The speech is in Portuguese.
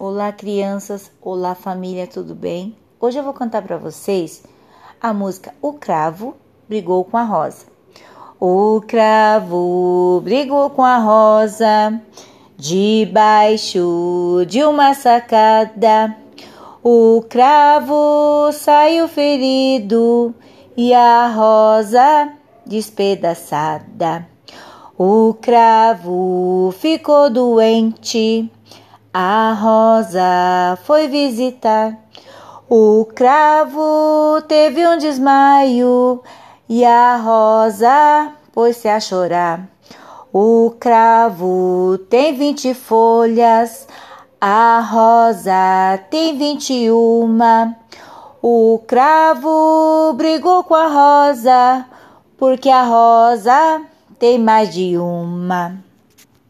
Olá, crianças. Olá, família, tudo bem? Hoje eu vou cantar para vocês a música O Cravo Brigou com a Rosa. O cravo brigou com a rosa debaixo de uma sacada. O cravo saiu ferido e a rosa despedaçada. O cravo ficou doente a rosa foi visitar. O cravo teve um desmaio e a rosa pôs-se a chorar. O cravo tem vinte folhas, a rosa tem vinte e uma. O cravo brigou com a rosa, porque a rosa tem mais de uma.